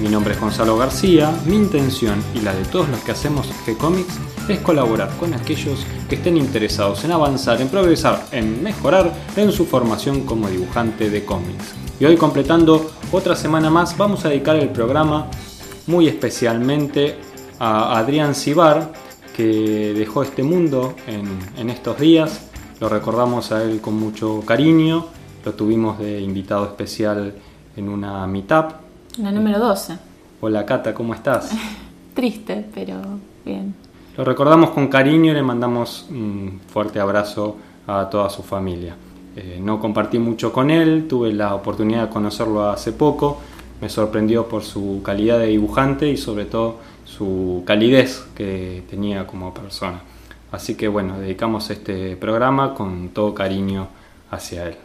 Mi nombre es Gonzalo García, mi intención y la de todos los que hacemos G-Comics es colaborar con aquellos que estén interesados en avanzar, en progresar, en mejorar en su formación como dibujante de cómics. Y hoy completando otra semana más vamos a dedicar el programa muy especialmente a Adrián Cibar, que dejó este mundo en, estos días. Lo recordamos a él con mucho cariño, lo tuvimos de invitado especial en una meetup. La número 12. Hola Cata, ¿cómo estás? Triste, pero bien. Lo recordamos con cariño y le mandamos un fuerte abrazo a toda su familia. Eh, no compartí mucho con él, tuve la oportunidad de conocerlo hace poco, me sorprendió por su calidad de dibujante y sobre todo su calidez que tenía como persona. Así que bueno, dedicamos este programa con todo cariño hacia él.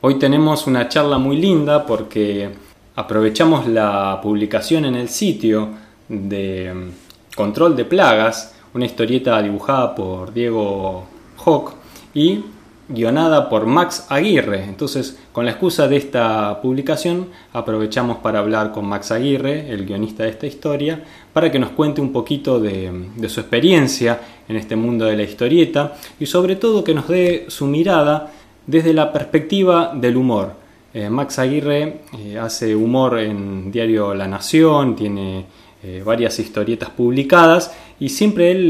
Hoy tenemos una charla muy linda porque aprovechamos la publicación en el sitio de mm, Control de Plagas, una historieta dibujada por Diego Hawk y guionada por Max Aguirre. Entonces, con la excusa de esta publicación, aprovechamos para hablar con Max Aguirre, el guionista de esta historia, para que nos cuente un poquito de, su experiencia en este mundo de la historieta y sobre todo que nos dé su mirada desde la perspectiva del humor. Eh, Max Aguirre eh, hace humor en diario La Nación, tiene eh, varias historietas publicadas y siempre él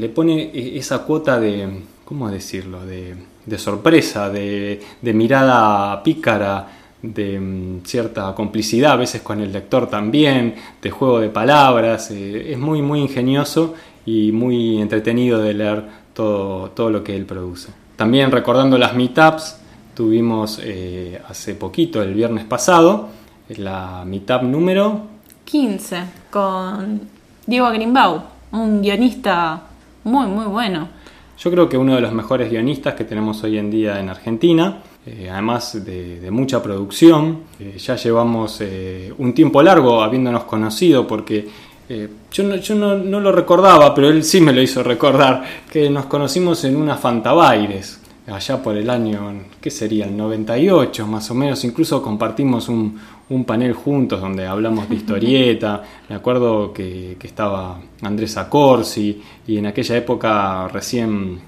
le pone esa cuota de, ¿cómo decirlo?, de sorpresa, de, mirada pícara, de mm, cierta complicidad a veces con el lector también, de juego de palabras. Es muy, muy ingenioso y muy entretenido de leer todo, todo lo que él produce. También recordando las meetups, tuvimos eh, hace poquito, el viernes pasado, la meetup número 15 con Diego Grimbau, un guionista muy, muy bueno. Yo creo que uno de los mejores guionistas que tenemos hoy en día en Argentina, eh, además de, mucha producción. Eh, ya llevamos eh, un tiempo largo habiéndonos conocido porque yo, no, yo no, no, lo recordaba, pero él sí me lo hizo recordar, que nos conocimos en una Fantabaires, allá por el año, ¿qué sería? El 98 más o menos, incluso compartimos un, un panel juntos donde hablamos de historieta. Me acuerdo que, estaba Andrés Acorsi y en aquella época recién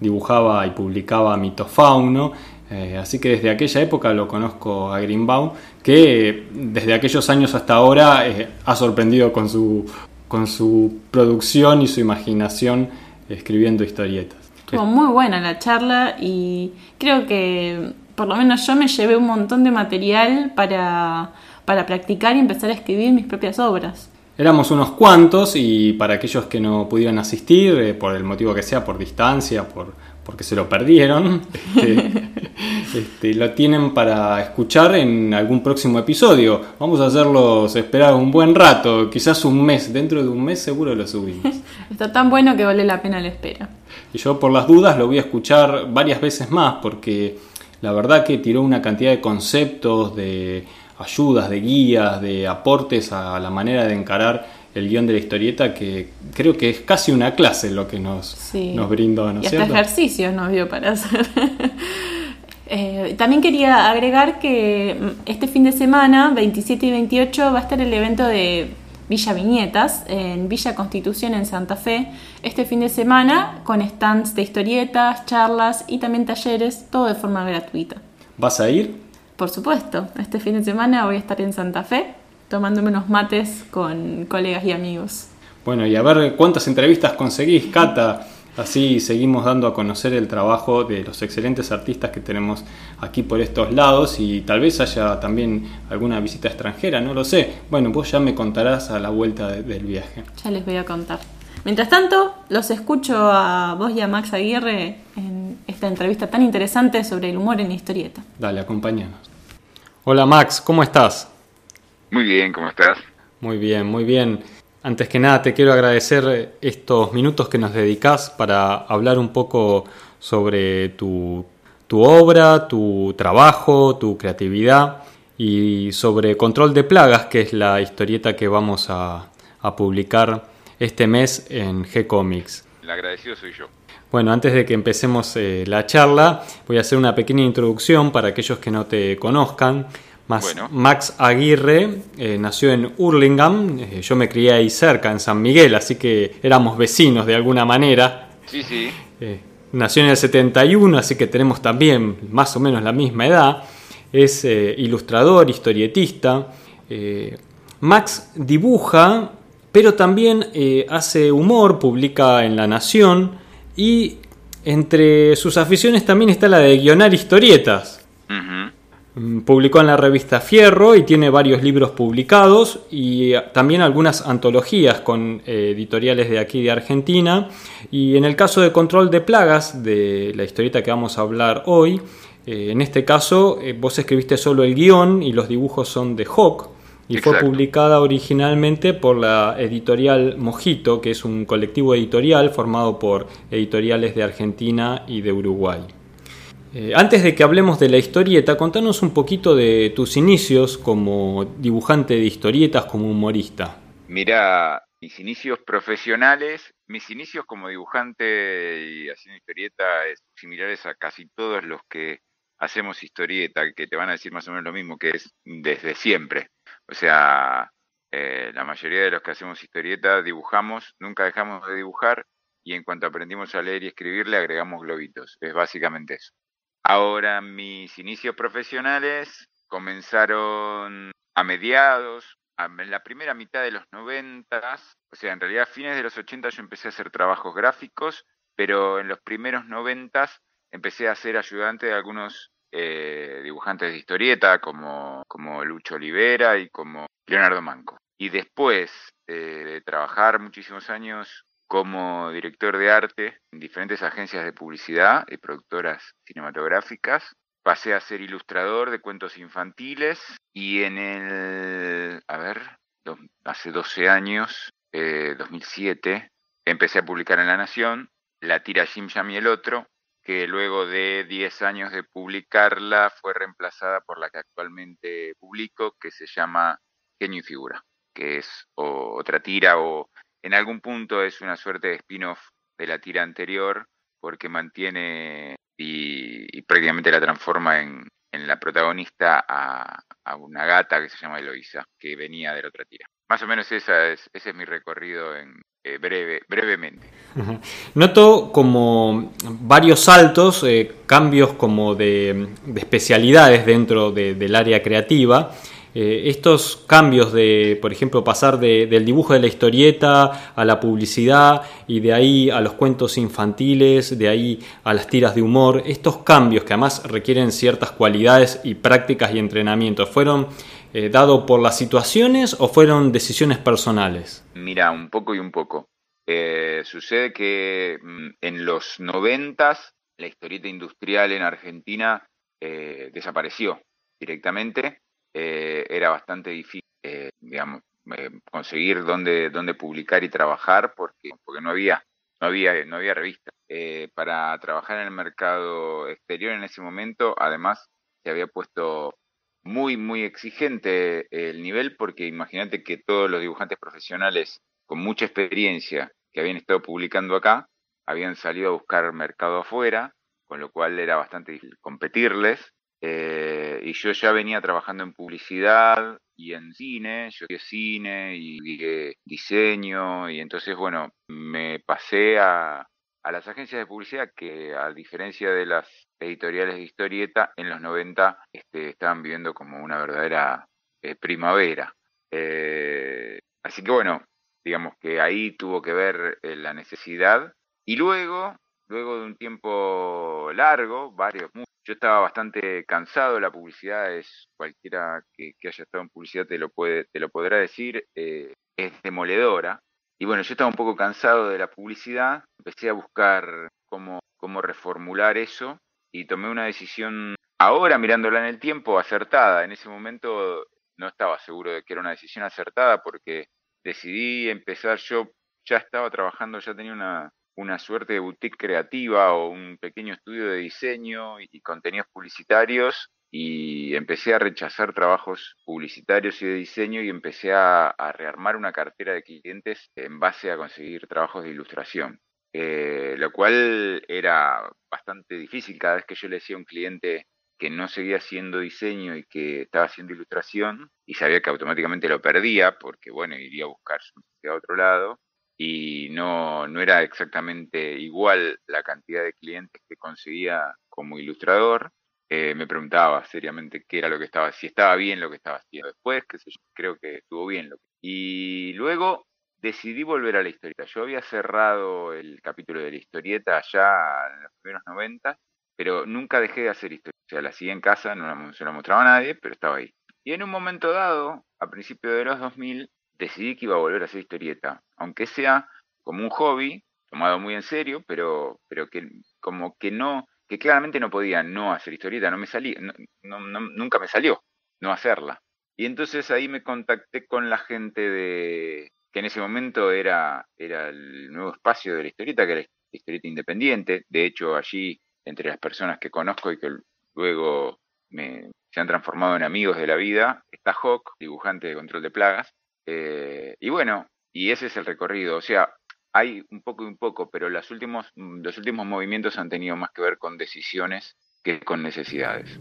dibujaba y publicaba Mitofauno. Eh, así que desde aquella época lo conozco a Greenbaum, que desde aquellos años hasta ahora eh, ha sorprendido con su, con su producción y su imaginación escribiendo historietas. Estuvo muy buena la charla y creo que por lo menos yo me llevé un montón de material para, para practicar y empezar a escribir mis propias obras. Éramos unos cuantos y para aquellos que no pudieron asistir, eh, por el motivo que sea, por distancia, por, porque se lo perdieron, este, este, lo tienen para escuchar en algún próximo episodio. Vamos a hacerlos esperar un buen rato, quizás un mes, dentro de un mes seguro lo subimos. Está tan bueno que vale la pena la espera. Y yo por las dudas lo voy a escuchar varias veces más porque la verdad que tiró una cantidad de conceptos, de ayudas, de guías, de aportes a la manera de encarar el guion de la historieta que creo que es casi una clase lo que nos, nos brindó. ¿no y hasta ejercicios nos dio para hacer. Eh, también quería agregar que mm, este fin de semana, 27 y 28, va a estar el evento de Villa Viñetas, en Villa Constitución en Santa Fe, este fin de semana con stands de historietas, charlas y también talleres, todo de forma gratuita. ¿Vas a ir? Por supuesto, este fin de semana voy a estar en Santa Fe tomándome unos mates con colegas y amigos. Bueno, y a ver cuántas entrevistas conseguís, Cata. Así seguimos dando a conocer el trabajo de los excelentes artistas que tenemos aquí por estos lados y tal vez haya también alguna visita extranjera, no lo sé. Bueno, vos ya me contarás a la vuelta del viaje. Ya les voy a contar. Mientras tanto, los escucho a vos y a Max Aguirre en esta entrevista tan interesante sobre el humor en la historieta. Dale, acompáñanos. Hola Max, ¿cómo estás? Muy bien, ¿cómo estás? Muy bien, muy bien. Antes que nada te quiero agradecer estos minutos que nos dedicas para hablar un poco sobre tu, obra, tu trabajo, tu creatividad y sobre Control de Plagas, que es la historieta que vamos a, publicar este mes en G-Comics. El agradecido soy yo. Bueno, antes de que empecemos eh, la charla, voy a hacer una pequeña introducción para aquellos que no te conozcan. Max Aguirre eh, nació en Hurlingham, eh, yo me crié ahí cerca, en San Miguel, así que éramos vecinos de alguna manera. Sí, sí. Eh, nació en el 71, así que tenemos también más o menos la misma edad. Es ilustrador, historietista. Max dibuja, pero también hace humor, publica en La Nación y entre sus aficiones también está la de guionar historietas. Mm, publicó en la revista Fierro y tiene varios libros publicados y eh, también algunas antologías con eh, editoriales de aquí de Argentina. Y en el caso de Control de Plagas, de la historieta que vamos a hablar hoy, eh, en este caso vos escribiste solo el guion y los dibujos son de Hawk y fue publicada originalmente por la editorial Mojito, que es un colectivo editorial formado por editoriales de Argentina y de Uruguay. Eh, antes de que hablemos de la historieta, contanos un poquito de tus inicios como dibujante de historietas, como humorista. Mira, mis inicios profesionales, mis inicios como dibujante y haciendo historieta es similares a casi todos los que hacemos historieta, que te van a decir más o menos lo mismo, que es desde siempre. O sea, eh, la mayoría de los que hacemos historieta dibujamos, nunca dejamos de dibujar y en cuanto aprendimos a leer y escribir le agregamos globitos. Es básicamente eso. Ahora mis inicios profesionales comenzaron a mediados, en la primera mitad de los noventas, o sea, en realidad a fines de los 80 yo empecé a hacer trabajos gráficos, pero en los primeros noventas empecé a ser ayudante de algunos eh, dibujantes de historieta como, como Lucho Olivera y como Leonardo Manco. Y después de trabajar muchísimos años como director de arte en diferentes agencias de publicidad y productoras cinematográficas. Pasé a ser ilustrador de cuentos infantiles y en el, a ver, hace 12 años, 2007, eh, empecé a publicar en La Nación la tira Jim Jam y el otro, que luego de 10 años de publicarla fue reemplazada por la que actualmente publico, que se llama Genio y Figura, que es otra tira o en algún punto es una suerte de spin-off de la tira anterior porque mantiene y, prácticamente la transforma en, la protagonista a, una gata que se llama Eloisa, que venía de la otra tira. Más o menos esa es, ese es mi recorrido en, eh, breve, brevemente. Noto como varios saltos, eh, cambios como de, especialidades dentro del área creativa eh, estos cambios de, por ejemplo, pasar del dibujo de la historieta a la publicidad y de ahí a los cuentos infantiles, de ahí a las tiras de humor, estos cambios que además requieren ciertas cualidades y prácticas y entrenamientos, ¿fueron eh, dados por las situaciones o fueron decisiones personales? Mira, un poco y un poco. Eh, sucede que mm, en los noventas la historieta industrial en Argentina desapareció directamente eh, era bastante difícil, eh, digamos, eh, conseguir dónde, dónde publicar y trabajar porque, porque no había no había no había revista. Para trabajar en el mercado exterior en ese momento además se había puesto muy muy exigente el nivel porque imagínate que todos los dibujantes profesionales con mucha experiencia que habían estado publicando acá habían salido a buscar mercado afuera con lo cual era bastante difícil competirles eh, y yo ya venía trabajando en publicidad y en cine, yo estudié cine y diseño, y entonces, bueno, me pasé a, a las agencias de publicidad que, a diferencia de las editoriales de historieta, en los 90 este, estaban viviendo como una verdadera eh, primavera. Eh, así que, bueno, digamos que ahí tuvo que ver la necesidad. Y luego, luego de un tiempo largo, varios, yo estaba bastante cansado, la publicidad es, cualquiera que, haya estado en publicidad te lo, puede, te lo podrá decir, eh, es demoledora. Y bueno, yo estaba un poco cansado de la publicidad, empecé a buscar cómo, cómo reformular eso y tomé una decisión, ahora mirándola en el tiempo, acertada. En ese momento no estaba seguro de que era una decisión acertada porque decidí empezar, yo ya estaba trabajando, ya tenía una, una suerte de boutique creativa o un pequeño estudio de diseño y, contenidos publicitarios y empecé a rechazar trabajos publicitarios y de diseño y empecé a, rearmar una cartera de clientes en base a conseguir trabajos de ilustración. Eh, lo cual era bastante difícil cada vez que yo le decía a un cliente que no seguía haciendo diseño y que estaba haciendo ilustración y sabía que automáticamente lo perdía porque, bueno, iría a buscar a otro lado y no, no era exactamente igual la cantidad de clientes que conseguía como ilustrador. Eh, me preguntaba seriamente qué era lo que estaba, si estaba bien lo que estaba haciendo. Después, que creo que estuvo bien lo que... Y luego decidí volver a la historieta. Yo había cerrado el capítulo de la historieta allá en los primeros 90, pero nunca dejé de hacer historieta. O sea, la hacía en casa, no se la mostraba a nadie, pero estaba ahí. Y en un momento dado, a principios de los 2000, decidí que iba a volver a hacer historieta, aunque sea como un hobby, tomado muy en serio, pero, pero que como que no, que claramente no podía no hacer historieta, no me salía, no, nunca me salió no hacerla. Y entonces ahí me contacté con la gente de, que en ese momento era, era el nuevo espacio de la historieta, que era la historieta independiente. De hecho, allí, entre las personas que conozco y que luego me, se han transformado en amigos de la vida, está Hawk, dibujante de control de plagas, eh, y bueno, y ese es el recorrido. O sea, hay un poco y un poco, pero los últimos, los últimos movimientos han tenido más que ver con decisiones que con necesidades.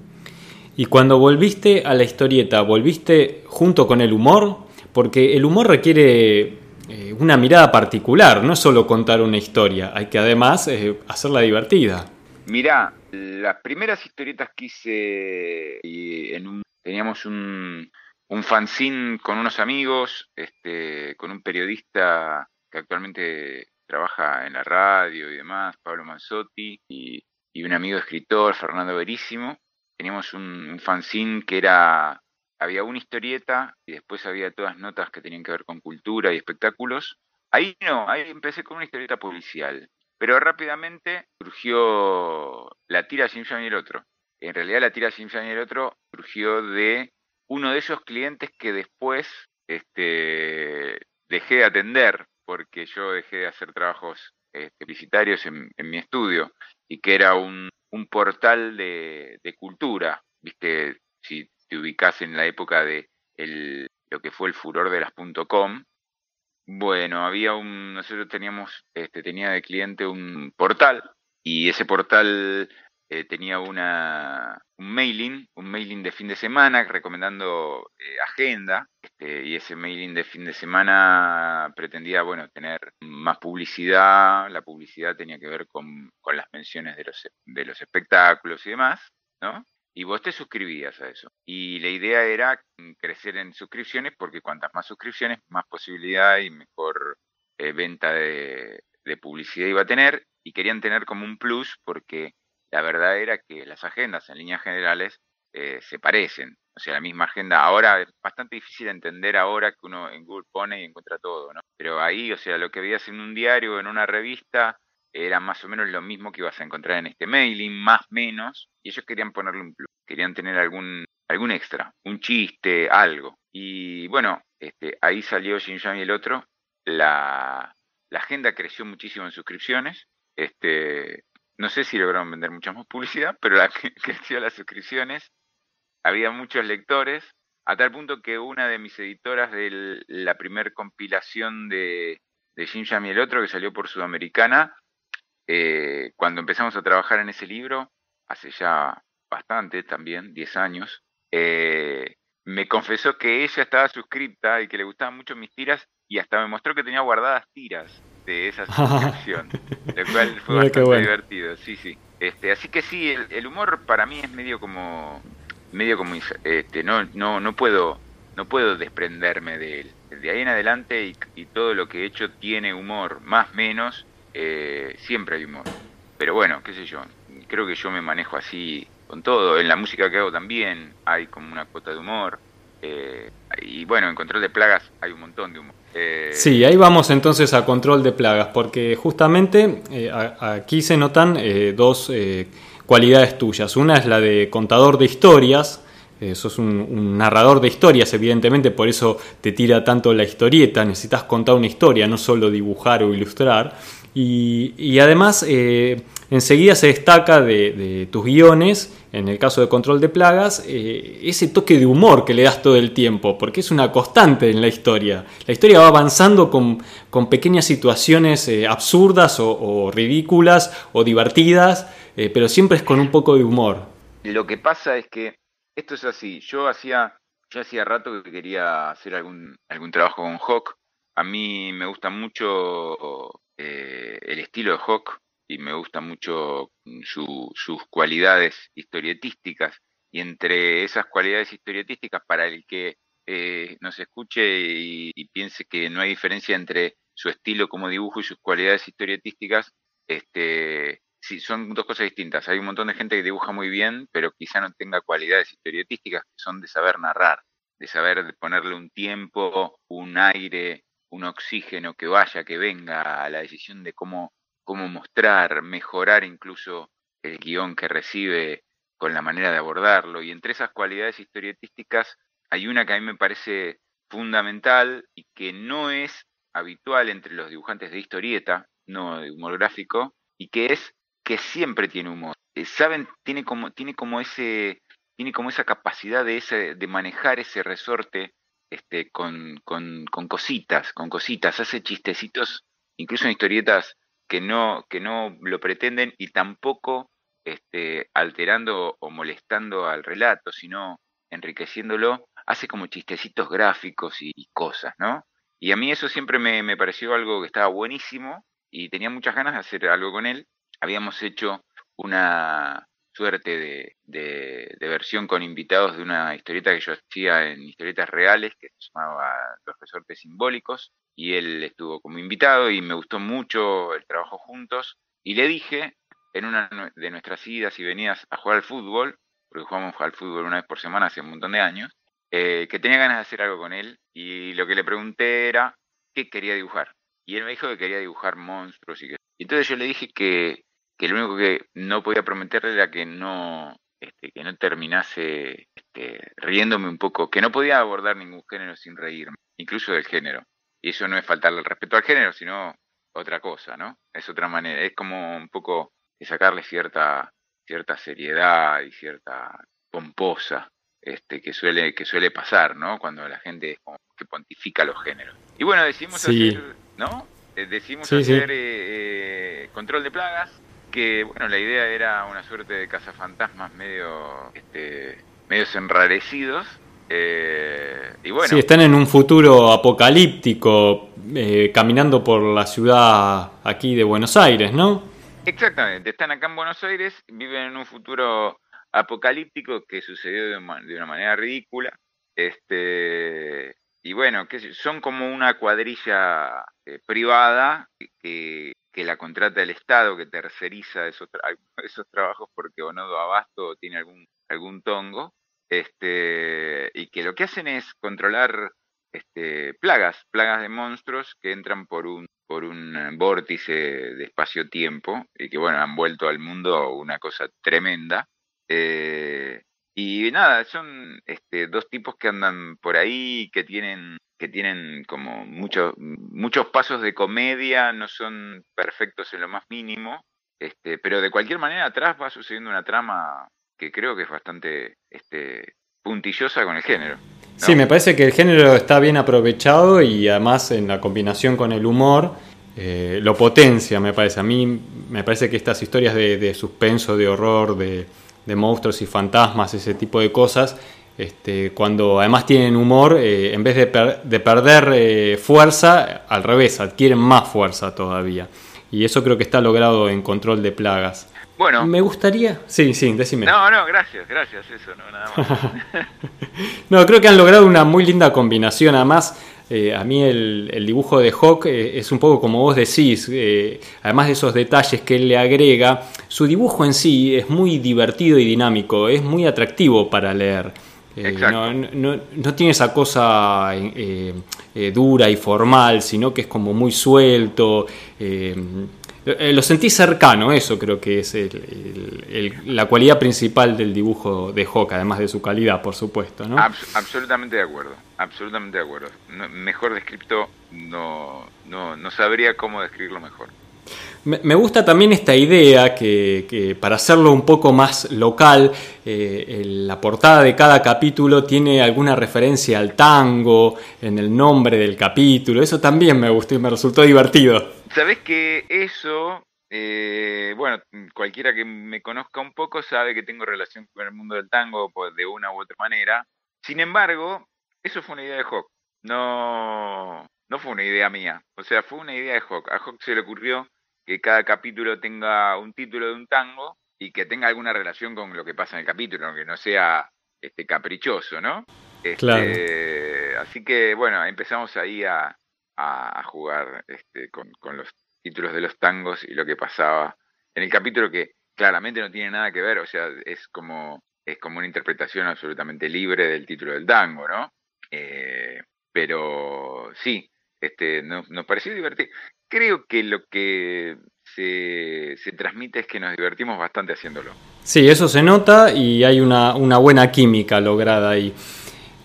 Y cuando volviste a la historieta, ¿volviste junto con el humor? Porque el humor requiere eh, una mirada particular, no es solo contar una historia, hay que además eh, hacerla divertida. Mirá, las primeras historietas que hice en un, teníamos un, un fanzine con unos amigos, este, con un periodista que actualmente trabaja en la radio y demás, Pablo Manzotti, y, un amigo escritor, Fernando Verísimo. Teníamos un, fanzine que era, había una historieta y después había todas notas que tenían que ver con cultura y espectáculos. Ahí no, ahí empecé con una historieta policial, pero rápidamente surgió la tira Jim y el otro. En realidad la tira Jim y el otro surgió de uno de esos clientes que después este, dejé de atender porque yo dejé de hacer trabajos este, publicitarios en, mi estudio y que era un, portal de, cultura, viste, si te ubicas en la época de lo que fue el furor de las .com, bueno, había un, nosotros teníamos, este, tenía de cliente un portal y ese portal eh, tenía una, un mailing, un mailing de fin de semana recomendando eh, agenda, este, y ese mailing de fin de semana pretendía, bueno, tener más publicidad, la publicidad tenía que ver con, con las menciones de los, de los espectáculos y demás, ¿no? Y vos te suscribías a eso. Y la idea era crecer en suscripciones porque cuantas más suscripciones, más posibilidad y mejor eh, venta de, de publicidad iba a tener. Y querían tener como un plus porque la verdad era que las agendas en líneas generales eh, se parecen. O sea, la misma agenda ahora es bastante difícil de entender ahora que uno en Google pone y encuentra todo, ¿no? Pero ahí, o sea, lo que veías en un diario, en una revista, era más o menos lo mismo que ibas a encontrar en este mailing, más menos, y ellos querían ponerle un plus, querían tener algún, algún extra, un chiste, algo. Y bueno, este, ahí salió Xinjiang y el otro, la, la agenda creció muchísimo en suscripciones, este, no sé si lograron vender mucha más publicidad, pero la que creció las suscripciones. Había muchos lectores, a tal punto que una de mis editoras de la primer compilación de, de Jim Jam y el otro, que salió por Sudamericana, eh, cuando empezamos a trabajar en ese libro, hace ya bastante también, 10 años, eh, me confesó que ella estaba suscripta y que le gustaban mucho mis tiras y hasta me mostró que tenía guardadas tiras de esa suscripción, lo cual fue bastante divertido, sí, sí. Este, así que sí, el, humor para mí es medio como, medio como, este, no, no, no puedo, no puedo desprenderme de él. De ahí en adelante y, todo lo que he hecho tiene humor, más menos, eh, siempre hay humor. Pero bueno, qué sé yo, creo que yo me manejo así con todo. En la música que hago también hay como una cuota de humor. Eh, y bueno, en control de plagas hay un montón de humor. Eh, sí, ahí vamos entonces a control de plagas, porque justamente eh, aquí se notan dos cualidades tuyas. Una es la de contador de historias, eh, sos un, narrador de historias, evidentemente, por eso te tira tanto la historieta, necesitas contar una historia, no solo dibujar o ilustrar. Y, además, enseguida se destaca de, tus guiones, en el caso de Control de Plagas, eh, ese toque de humor que le das todo el tiempo, porque es una constante en la historia. La historia va avanzando con, pequeñas situaciones absurdas o, ridículas o divertidas, pero siempre es con un poco de humor. Lo que pasa es que esto es así. Yo hacía, yo hacía rato que quería hacer algún, algún trabajo con Hawk. A mí me gusta mucho eh, el estilo de Hawk y me gusta mucho sus cualidades historietísticas. Y entre esas cualidades historietísticas, para el que eh, nos escuche y, y, piense que no hay diferencia entre su estilo como dibujo y sus cualidades historietísticas, este, sí, son dos cosas distintas. Hay un montón de gente que dibuja muy bien, pero quizá no tenga cualidades historietísticas que son de saber narrar, de saber ponerle un tiempo, un aire, un oxígeno que vaya, que venga a la decisión de cómo, cómo mostrar, mejorar incluso el guion que recibe con la manera de abordarlo. Y entre esas cualidades historietísticas hay una que a mí me parece fundamental y que no es habitual entre los dibujantes de historieta, no de humor gráfico, y que es que siempre tiene humor. Eh, saben, tiene como, tiene como ese, tiene como esa capacidad de ese, de manejar ese resorte este, con, con, con cositas, con cositas, hace chistecitos, incluso en historietas que no, que no lo pretenden y tampoco este, alterando o molestando al relato, sino enriqueciéndolo, hace como chistecitos gráficos y, cosas, ¿no? Y a mí eso siempre me, me, pareció algo que estaba buenísimo y tenía muchas ganas de hacer algo con él habíamos hecho una suerte de, versión con invitados de una historieta que yo hacía en historietas reales que se llamaba Los Resortes Simbólicos y él estuvo como invitado y me gustó mucho el trabajo juntos y le dije en una de nuestras idas y venidas a jugar al fútbol, porque jugamos al fútbol una vez por semana hace un montón de años, eh, que tenía ganas de hacer algo con él y lo que le pregunté era qué quería dibujar. Y él me dijo que quería dibujar monstruos y que... entonces yo le dije que que lo único que no podía prometerle era que no, este, que no terminase este, riéndome un poco, que no podía abordar ningún género sin reírme, incluso del género. Y eso no es faltarle el respeto al género, sino otra cosa, ¿no? Es otra manera, es como un poco de sacarle cierta, cierta seriedad y cierta pomposa este, que suele, que suele pasar, ¿no? Cuando la gente como que pontifica los géneros. Y bueno, decimos hacer, ¿no? Eh, decimos hacer eh, eh, control de plagas, que bueno, la idea era una suerte de cazafantasmas medio, este, medios enrarecidos. Eh, y bueno. Sí, están en un futuro apocalíptico, eh, caminando por la ciudad aquí de Buenos Aires, ¿no? Exactamente, están acá en Buenos Aires, viven en un futuro apocalíptico que sucedió de, una manera ridícula. Este, y bueno, que son como una cuadrilla eh, privada que, que la contrata el Estado, que terceriza esos, esos trabajos porque o no da abasto o tiene algún, algún tongo, este, y que lo que hacen es controlar este, plagas, plagas de monstruos que entran por un, por un vórtice de espacio-tiempo y que bueno, han vuelto al mundo una cosa tremenda. Eh, y nada, son este, dos tipos que andan por ahí, que tienen que tienen como muchos muchos pasos de comedia, no son perfectos en lo más mínimo, este, pero de cualquier manera atrás va sucediendo una trama que creo que es bastante este, puntillosa con el género. Sí, me parece que el género está bien aprovechado y además en la combinación con el humor eh, lo potencia, me parece. A mí me parece que estas historias de, suspenso, de horror, de, monstruos y fantasmas, ese tipo de cosas, este, cuando además tienen humor, eh, en vez de, perder eh, fuerza, al revés, adquieren más fuerza todavía. Y eso creo que está logrado en control de plagas. Bueno. Me gustaría. Sí, sí, decime. No, no, gracias, gracias, eso, no, nada más. no, creo que han logrado una muy linda combinación. Además, eh, a mí el, dibujo de Hawk es un poco como vos decís, además de esos detalles que él le agrega, su dibujo en sí es muy divertido y dinámico, es muy atractivo para leer. Eh, no, tiene esa cosa eh, eh, dura y formal, sino que es como muy suelto. Eh, lo sentí cercano, eso creo que es la cualidad principal del dibujo de Hawk, además de su calidad, por supuesto. ¿no? absolutamente de acuerdo, absolutamente de acuerdo. mejor descripto no, no, no sabría cómo describirlo mejor. Me gusta también esta idea que, para hacerlo un poco más local, eh, la portada de cada capítulo tiene alguna referencia al tango en el nombre del capítulo. Eso también me gustó y me resultó divertido. Sabes que eso, eh, bueno, cualquiera que me conozca un poco sabe que tengo relación con el mundo del tango pues, de una u otra manera. Sin embargo, eso fue una idea de Hawk. No, no fue una idea mía. O sea, fue una idea de Hawk. A Hawk se le ocurrió que cada capítulo tenga un título de un tango y que tenga alguna relación con lo que pasa en el capítulo, que no sea este caprichoso, ¿no? Este, claro. Así que bueno, empezamos ahí a, a, jugar este, con, con, los títulos de los tangos y lo que pasaba en el capítulo que claramente no tiene nada que ver, o sea, es como es como una interpretación absolutamente libre del título del tango, ¿no? Eh, pero sí, este, nos, nos pareció divertido creo que lo que se, transmite es que nos divertimos bastante haciéndolo. Sí, eso se nota y hay una, buena química lograda ahí.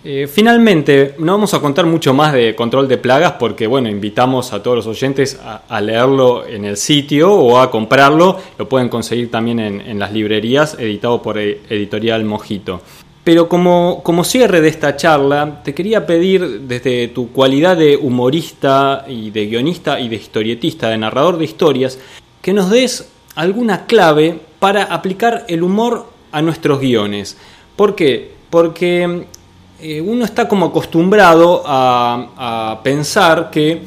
Eh, finalmente, no vamos a contar mucho más de control de plagas porque, bueno, invitamos a todos los oyentes a, leerlo en el sitio o a comprarlo. Lo pueden conseguir también en, en las librerías, editado por Editorial Mojito. Pero como, como cierre de esta charla, te quería pedir desde tu cualidad de humorista y de guionista y de historietista, de narrador de historias, que nos des alguna clave para aplicar el humor a nuestros guiones. ¿Por qué? Porque eh, uno está como acostumbrado a, a pensar que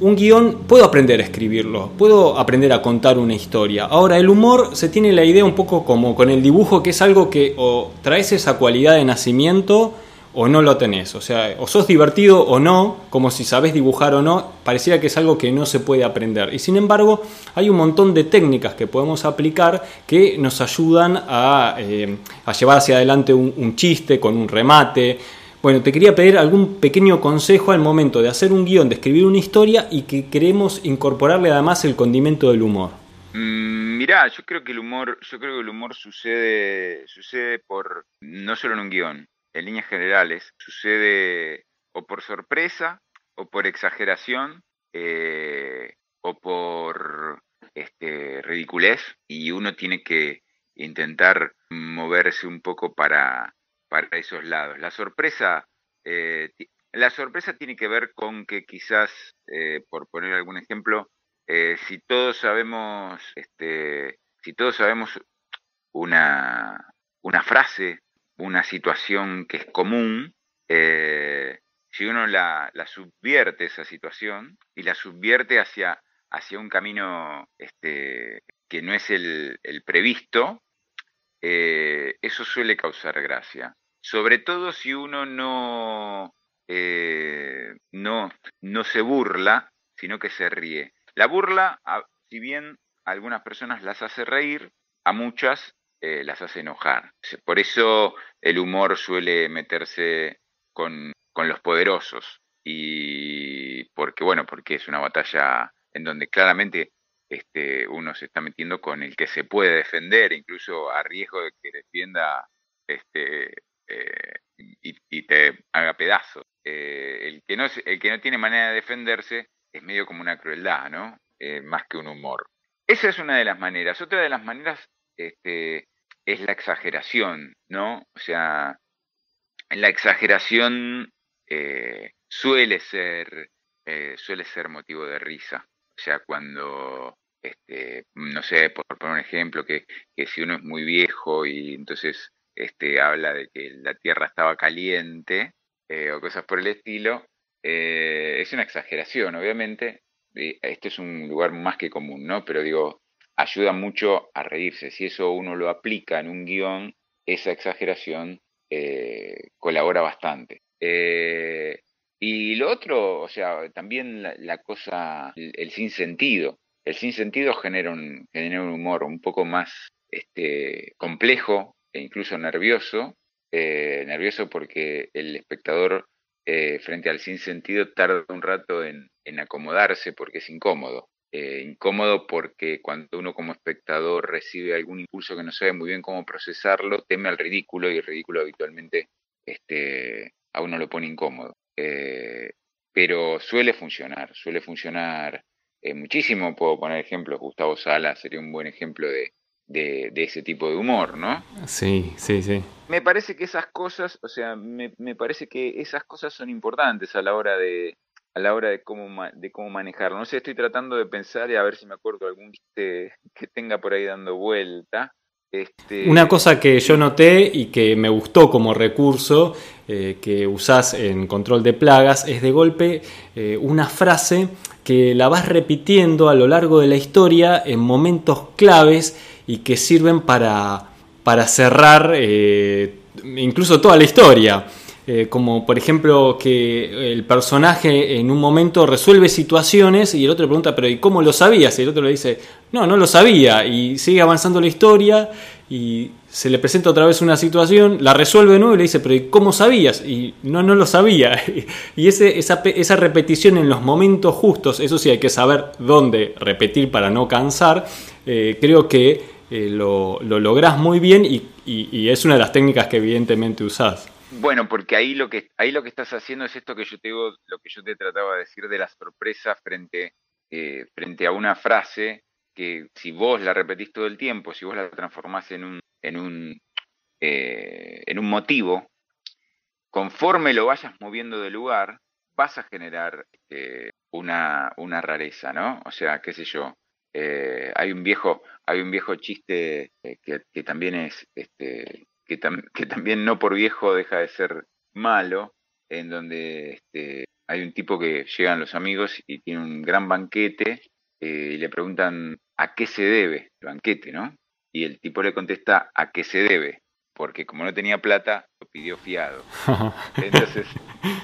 un guion puedo aprender a escribirlo, puedo aprender a contar una historia. Ahora, el humor se tiene la idea un poco como con el dibujo, que es algo que o traes esa cualidad de nacimiento o no lo tenés. O sea, o sos divertido o no, como si sabés dibujar o no, pareciera que es algo que no se puede aprender. Y sin embargo, hay un montón de técnicas que podemos aplicar que nos ayudan a, eh, llevar hacia adelante un chiste con un remate bueno, te quería pedir algún pequeño consejo al momento de hacer un guion, de escribir una historia y que queremos incorporarle además el condimento del humor. Mm, mirá, yo creo que el humor, yo creo que el humor sucede, sucede por no solo en un guion, en líneas generales, sucede o por sorpresa, o por exageración, eh, o por este, ridiculez, y uno tiene que intentar moverse un poco para, para esos lados. La sorpresa, eh, la sorpresa tiene que ver con que quizás, eh, por poner algún ejemplo, eh, si todos sabemos, este, si todos sabemos una, una frase, una situación que es común, si uno la, subvierte esa situación y la subvierte hacia, hacia un camino este, que no es el previsto, eso suele causar gracia sobre todo si uno no, eh, no, no se burla, sino que se ríe. La burla, si bien a algunas personas las hace reír, a muchas eh, las hace enojar. Por eso el humor suele meterse con, con los poderosos. Y porque, bueno, porque es una batalla en donde claramente este, uno se está metiendo con el que se puede defender, incluso a riesgo de que defienda este, eh, y, te haga pedazos. Eh, el, que no, el que no tiene manera de defenderse es medio como una crueldad, ¿no? Eh, más que un humor. Esa es una de las maneras. Otra de las maneras este, es la exageración, ¿no? O sea, la exageración suele ser suele ser motivo de risa. O sea, cuando este, no sé, por poner un ejemplo, que, que si uno es muy viejo y entonces este, habla de que la Tierra estaba caliente eh, o cosas por el estilo. Eh, es una exageración, obviamente. Este es un lugar más que común, ¿no? Pero digo, ayuda mucho a reírse. Si eso uno lo aplica en un guion, esa exageración eh, colabora bastante. Y lo otro, o sea, también la, cosa, el, el, sinsentido. El sinsentido genera un, genera un humor un poco más este, complejo, e incluso nervioso, eh, nervioso porque el espectador eh, frente al sinsentido tarda un rato en, acomodarse porque es incómodo. eh, incómodo porque cuando uno como espectador recibe algún impulso que no sabe muy bien cómo procesarlo, teme al ridículo y el ridículo habitualmente este, a uno lo pone incómodo. Eh, pero suele funcionar, suele funcionar eh, muchísimo. Puedo poner ejemplos, Gustavo Sala sería un buen ejemplo de, de, ese tipo de humor, ¿no? Sí, sí, sí. Me parece que esas cosas, o sea, me, me parece que esas cosas son importantes a la hora de, a la hora de cómo, de cómo manejarlo. No sé, estoy tratando de pensar y a ver si me acuerdo algún que tenga por ahí dando vuelta. Este... Una cosa que yo noté y que me gustó como recurso eh, que usás en control de plagas es de golpe eh, una frase que la vas repitiendo a lo largo de la historia en momentos claves y que sirven para, para cerrar eh, incluso toda la historia. Eh, como por ejemplo que el personaje en un momento resuelve situaciones y el otro pregunta, pero ¿y cómo lo sabías? Y el otro le dice, no, no lo sabía. Y sigue avanzando la historia y se le presenta otra vez una situación, la resuelve de nuevo y le dice, pero ¿y cómo sabías? Y no, no lo sabía. y esa repetición en los momentos justos, eso sí hay que saber dónde repetir para no cansar, eh, creo que eh, lo, lo lográs muy bien y, y es una de las técnicas que evidentemente usás. Bueno, porque ahí lo que ahí lo que estás haciendo es esto que yo te digo, lo que yo te trataba de decir de la sorpresa frente eh, frente a una frase que si vos la repetís todo el tiempo, si vos la transformás en un en un eh, en un motivo, conforme lo vayas moviendo de lugar, vas a generar eh, una, una rareza, ¿no? O sea, qué sé yo, hay un viejo hay un viejo chiste que, que, también es este, que, también no por viejo deja de ser malo, en donde este, hay un tipo que llegan los amigos y tiene un gran banquete eh, y le preguntan a qué se debe el banquete, ¿no? Y el tipo le contesta a qué se debe, porque como no tenía plata, lo pidió fiado. Entonces,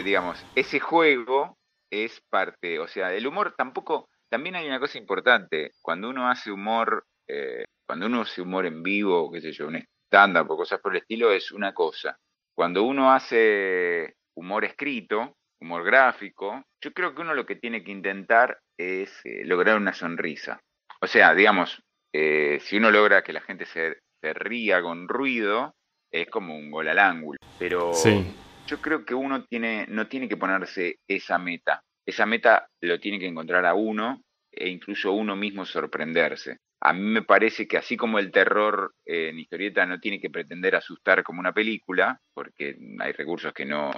digamos, ese juego es parte, o sea, el humor tampoco, también hay una cosa importante, cuando uno hace humor, eh, cuando uno hace humor en vivo, qué sé yo, un estándar o cosas por el estilo es una cosa. Cuando uno hace humor escrito, humor gráfico, yo creo que uno lo que tiene que intentar es eh, lograr una sonrisa. O sea, digamos, eh, si uno logra que la gente se, ría con ruido, es como un gol al ángulo. Pero yo creo que uno tiene, no tiene que ponerse esa meta. Esa meta lo tiene que encontrar a uno e incluso uno mismo sorprenderse a mí me parece que así como el terror en historieta no tiene que pretender asustar como una película, porque hay recursos que no,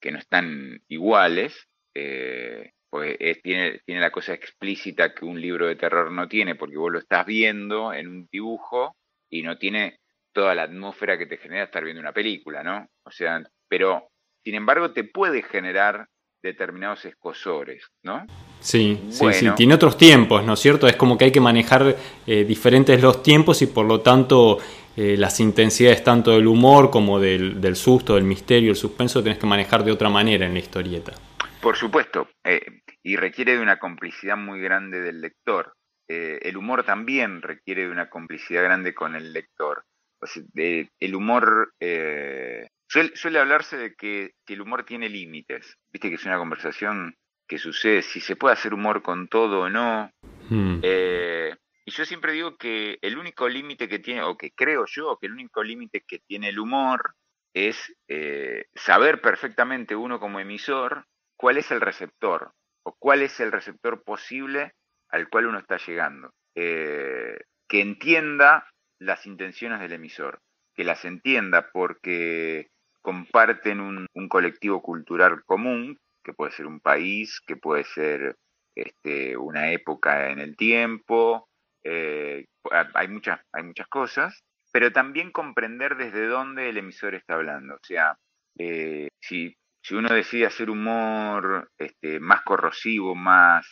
que no están iguales, eh, pues tiene, tiene la cosa explícita que un libro de terror no tiene, porque vos lo estás viendo en un dibujo y no tiene toda la atmósfera que te genera estar viendo una película, ¿no? O sea, pero sin embargo te puede generar determinados escosores, ¿no? Sí, sí, sí, tiene otros tiempos, ¿no es cierto? Es como que hay que manejar eh, diferentes los tiempos y por lo tanto eh, las intensidades tanto del humor como del, susto, del misterio, el suspenso, tenés que manejar de otra manera en la historieta. Por supuesto, eh, y requiere de una complicidad muy grande del lector. el humor también requiere de una complicidad grande con el lector. El humor Suele, hablarse de que, el humor tiene límites. Viste que es una conversación que sucede si se puede hacer humor con todo o no. Hmm. Eh, y yo siempre digo que el único límite que tiene, o que creo yo, que el único límite que tiene el humor es eh, saber perfectamente uno como emisor cuál es el receptor, o cuál es el receptor posible al cual uno está llegando. Eh, que entienda las intenciones del emisor, que las entienda porque comparten un, colectivo cultural común, que puede ser un país, que puede ser este, una época en el tiempo, eh, hay, muchas, hay muchas cosas, pero también comprender desde dónde el emisor está hablando. O sea, eh, si, si, uno decide hacer humor este, más corrosivo, más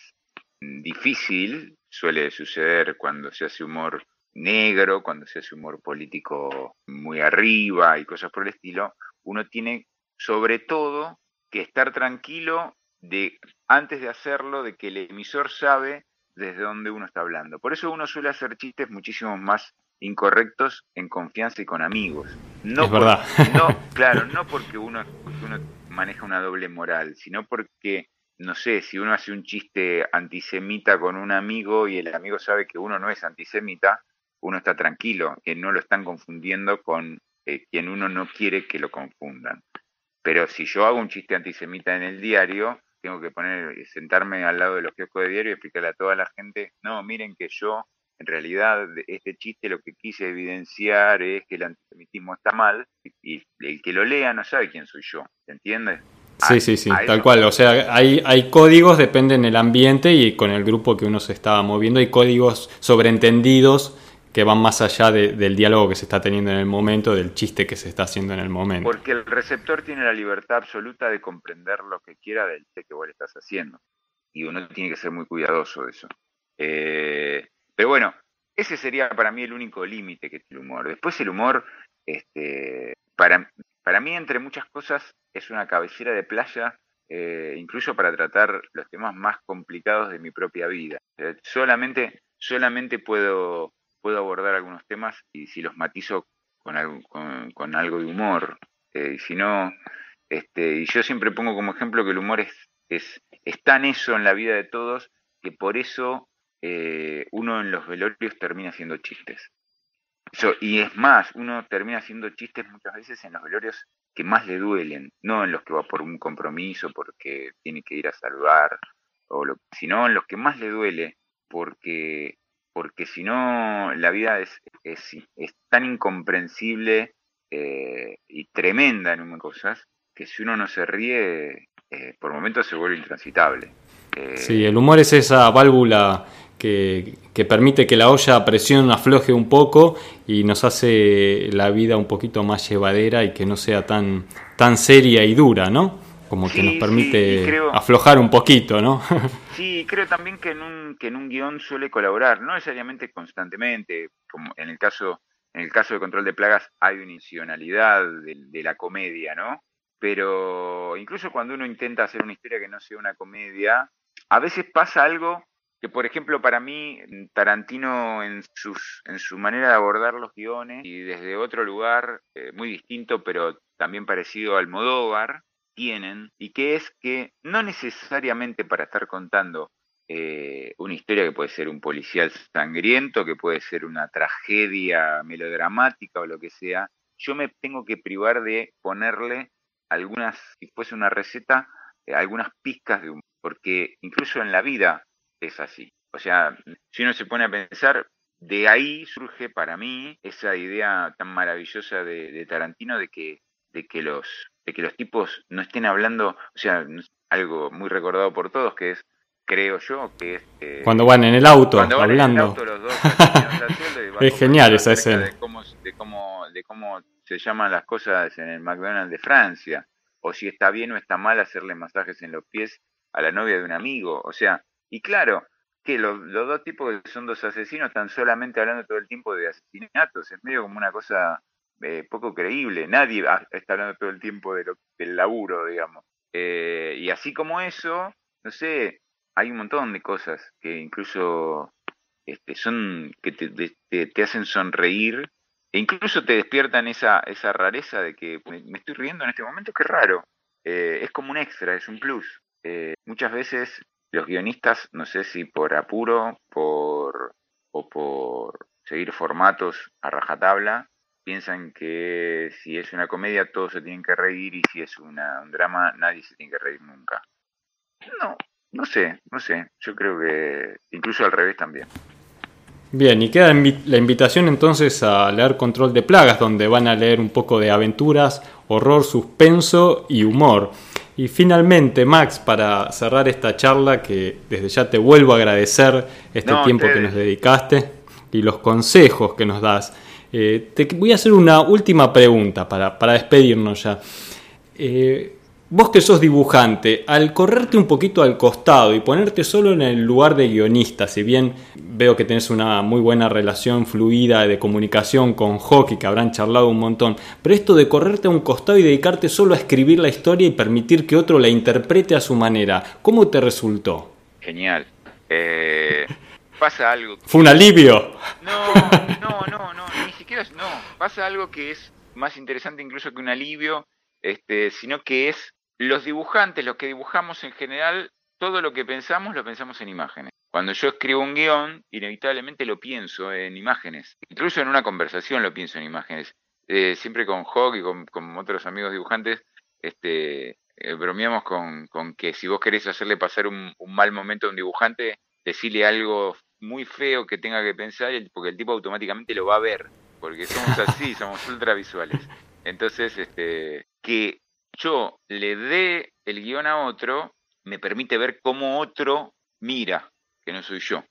difícil, suele suceder cuando se hace humor negro, cuando se hace humor político muy arriba y cosas por el estilo, uno tiene sobre todo que estar tranquilo de antes de hacerlo, de que el emisor sabe desde dónde uno está hablando. Por eso uno suele hacer chistes muchísimo más incorrectos en confianza y con amigos. No es verdad. No, claro, no porque uno, porque uno maneja una doble moral, sino porque no sé, si uno hace un chiste antisemita con un amigo y el amigo sabe que uno no es antisemita, uno está tranquilo, que no lo están confundiendo con eh, quien uno no quiere que lo confundan. Pero si yo hago un chiste antisemita en el diario, tengo que poner, sentarme al lado de los kioscos de diario y explicarle a toda la gente, no, miren que yo, en realidad, este chiste lo que quise evidenciar es que el antisemitismo está mal y el que lo lea no sabe quién soy yo, ¿se entiende? Sí, sí, sí, tal cual. O sea, hay, hay códigos, dependen del ambiente y con el grupo que uno se estaba moviendo, hay códigos sobreentendidos que van más allá del diálogo que se está teniendo en el momento, del chiste que se está haciendo en el momento. Porque el receptor tiene la libertad absoluta de comprender lo que quiera del chiste que vos estás haciendo. Y uno tiene que ser muy cuidadoso de eso. Eh, pero bueno, ese sería para mí el único límite que tiene el humor. Después el humor, este, para, para mí, entre muchas cosas, es una cabecera de playa, eh, incluso para tratar los temas más complicados de mi propia vida. Eh, solamente, solamente puedo puedo abordar algunos temas y si los matizo con algo, con, algo de humor. Eh, y si no, este, y yo siempre pongo como ejemplo que el humor es, es, es tan eso en la vida de todos que por eso eh, uno en los velorios termina haciendo chistes. y es más, uno termina haciendo chistes muchas veces en los velorios que más le duelen, no en los que va por un compromiso, porque tiene que ir a saludar, o lo, sino en los que más le duele, porque porque si no la vida es, es, tan incomprensible eh, y tremenda en muchas cosas que si uno no se ríe, eh, por momentos se vuelve intransitable. Eh, sí, el humor es esa válvula que, que, permite que la olla a presión afloje un poco y nos hace la vida un poquito más llevadera y que no sea tan, tan seria y dura, ¿no? Como que nos permite aflojar un poquito, ¿no? sí, creo también que en un que en un guion suele colaborar, no necesariamente constantemente, como en el caso en el caso de Control de Plagas hay una intencionalidad de, la comedia, ¿no? Pero incluso cuando uno intenta hacer una historia que no sea una comedia, a veces pasa algo que, por ejemplo, para mí, Tarantino en, sus, en su manera de abordar los guiones y desde otro lugar eh, muy distinto, pero también parecido al Modóvar, tienen y que es que no necesariamente para estar contando eh, una historia que puede ser un policial sangriento, que puede ser una tragedia melodramática o lo que sea, yo me tengo que privar de ponerle algunas, si fuese una receta, eh, algunas pizcas de humor, porque incluso en la vida es así. O sea, si uno se pone a pensar, de ahí surge para mí esa idea tan maravillosa de Tarantino de que de que los de que los tipos no estén hablando, o sea, algo muy recordado por todos que es creo yo que es eh, cuando van en el auto hablando. es genial esa escena. de cómo, de cómo de cómo se llaman las cosas en el McDonald's de Francia o si está bien o está mal hacerle masajes en los pies a la novia de un amigo o sea y claro que los, los dos tipos que son dos asesinos están solamente hablando todo el tiempo de asesinatos es medio como una cosa eh, poco creíble. Nadie está hablando todo el tiempo del laburo, digamos. Eh, y así como eso, no sé, hay un montón de cosas que incluso este, son que te, hacen sonreír e incluso te despiertan esa, esa rareza de que me, estoy riendo en este momento, qué raro. Eh, es como un extra, es un plus. muchas veces los guionistas, no sé si por apuro por, o por seguir formatos a rajatabla, piensan que si es una comedia todos se tienen que reír y si es una, un drama nadie se tiene que reír nunca. No, no sé, no sé. Yo creo que incluso al revés también. Bien, y queda la invitación entonces a leer Control de Plagas, donde van a leer un poco de aventuras, horror, suspenso y humor. Y finalmente, Max, para cerrar esta charla, que desde ya te vuelvo a agradecer este tiempo que nos dedicaste y los consejos que nos das. Eh, te voy a hacer una última pregunta para, despedirnos ya. Eh, vos que sos dibujante, al correrte un poquito al costado y ponerte solo en el lugar de guionista, si bien veo que tenés una muy buena relación fluida de comunicación con Hockey, que habrán charlado un montón, pero esto de correrte a un costado y dedicarte solo a escribir la historia y permitir que otro la interprete a su manera, ¿cómo te resultó? Genial. Eh, pasa algo. ¿Fue un alivio? No, no, no, no no, pasa algo que es más interesante incluso que un alivio, este, sino que es los dibujantes, los que dibujamos en general, todo lo que pensamos lo pensamos en imágenes. Cuando yo escribo un guion, inevitablemente lo pienso en imágenes. Incluso en una conversación lo pienso en imágenes. Eh, siempre con Hawk y con, otros amigos dibujantes, este, eh, bromeamos con, que si vos querés hacerle pasar un, mal momento a un dibujante, decirle algo muy feo que tenga que pensar, porque el tipo automáticamente lo va a ver, porque somos así, somos ultra visuales. Entonces, este, que yo le dé el guion a otro, me permite ver cómo otro mira, que no soy yo.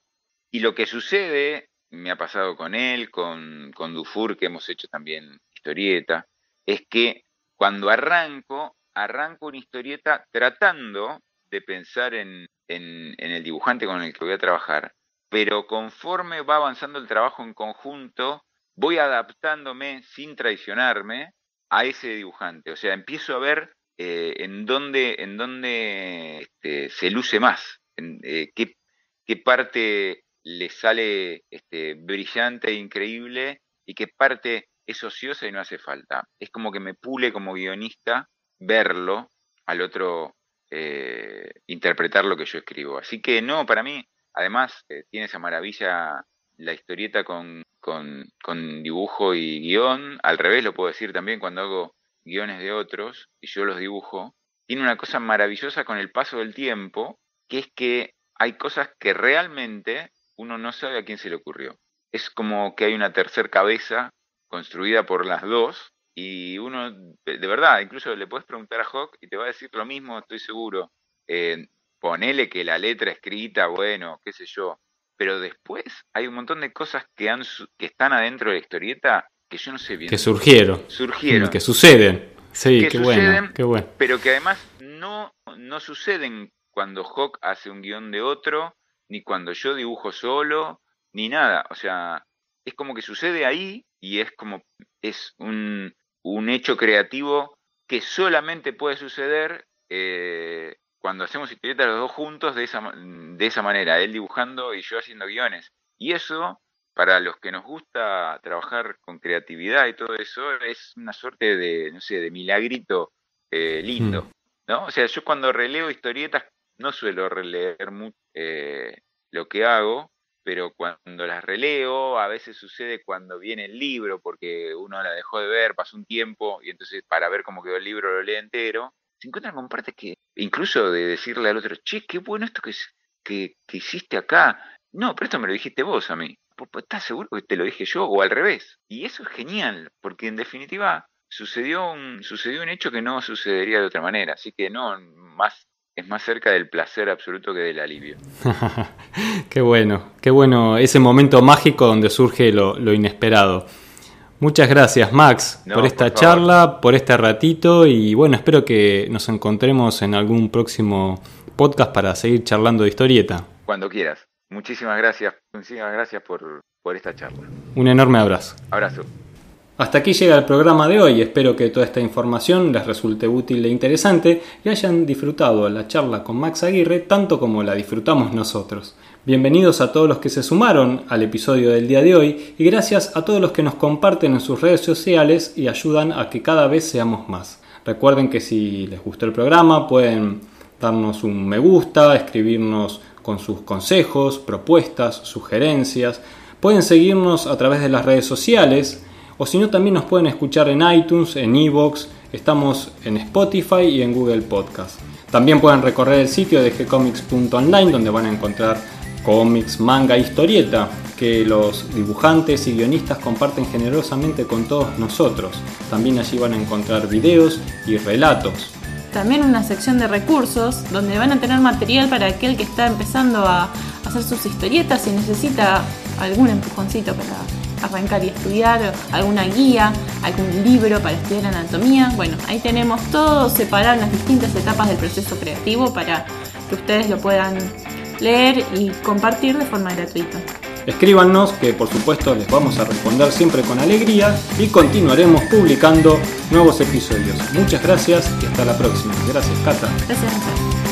Y lo que sucede, me ha pasado con él, con, con Dufour, que hemos hecho también historieta, es que cuando arranco, arranco una historieta tratando de pensar en, en, en, el dibujante con el que voy a trabajar, pero conforme va avanzando el trabajo en conjunto, voy adaptándome sin traicionarme a ese dibujante. O sea, empiezo a ver eh, en dónde, en dónde este, se luce más, en, eh, qué, qué, parte le sale este, brillante e increíble y qué parte es ociosa y no hace falta. Es como que me pule como guionista verlo al otro eh, interpretar lo que yo escribo. Así que no, para mí, además, tiene esa maravilla la historieta con, con, con, dibujo y guion. Al revés, lo puedo decir también cuando hago guiones de otros y yo los dibujo. Tiene una cosa maravillosa con el paso del tiempo, que es que hay cosas que realmente uno no sabe a quién se le ocurrió. Es como que hay una tercer cabeza construida por las dos y uno, de verdad, incluso le puedes preguntar a Hawk y te va a decir lo mismo, estoy seguro. Eh, ponele que la letra escrita, bueno, qué sé yo, pero después hay un montón de cosas que, han, que están adentro de la historieta que yo no sé bien. Que surgieron. Surgieron. Que suceden. Sí, qué, bueno, qué bueno. Pero que además no, no suceden cuando Hawk hace un guion de otro, ni cuando yo dibujo solo, ni nada. O sea, es como que sucede ahí y es como, es un, un hecho creativo que solamente puede suceder eh, cuando hacemos historietas los dos juntos de esa, de esa manera, él dibujando y yo haciendo guiones. Y eso, para los que nos gusta trabajar con creatividad y todo eso, es una suerte de, no sé, de milagrito eh, lindo. Mm. ¿no? O sea, yo cuando releo historietas no suelo releer mucho eh, lo que hago, pero cuando las releo, a veces sucede cuando viene el libro, porque uno la dejó de ver, pasó un tiempo, y entonces para ver cómo quedó el libro lo lee entero, se encuentran con partes que, incluso de decirle al otro, che, qué bueno esto que, que, que hiciste acá. No, pero esto me lo dijiste vos a mí. ¿Estás seguro que te lo dije yo? O al revés. Y eso es genial, porque en definitiva sucedió un, sucedió un hecho que no sucedería de otra manera. Así que no, más, es más cerca del placer absoluto que del alivio. qué bueno, qué bueno ese momento mágico donde surge lo, lo inesperado. Muchas gracias Max por esta charla, por este ratito y bueno, espero que nos encontremos en algún próximo podcast para seguir charlando de historieta. Cuando quieras. Muchísimas gracias, muchísimas gracias por, por esta charla. Un enorme abrazo. Abrazo. Hasta aquí llega el programa de hoy, espero que toda esta información les resulte útil e interesante y hayan disfrutado la charla con Max Aguirre tanto como la disfrutamos nosotros. Bienvenidos a todos los que se sumaron al episodio del día de hoy y gracias a todos los que nos comparten en sus redes sociales y ayudan a que cada vez seamos más. Recuerden que si les gustó el programa pueden darnos un me gusta, escribirnos con sus consejos, propuestas, sugerencias. Pueden seguirnos a través de las redes sociales o si no también nos pueden escuchar en iTunes, en Evox, estamos en Spotify y en Google Podcast. También pueden recorrer el sitio de gcomics.online donde van a encontrar cómics, manga, historieta, que los dibujantes y guionistas comparten generosamente con todos nosotros. También allí van a encontrar videos y relatos. También una sección de recursos donde van a tener material para aquel que está empezando a hacer sus historietas y necesita algún empujoncito para arrancar y estudiar, alguna guía, algún libro para estudiar anatomía. Bueno, ahí tenemos todo separado en las distintas etapas del proceso creativo para que ustedes lo puedan leer y compartir de forma gratuita. Escríbanos que por supuesto les vamos a responder siempre con alegría y continuaremos publicando nuevos episodios. Muchas gracias y hasta la próxima. Gracias, Cata. Gracias.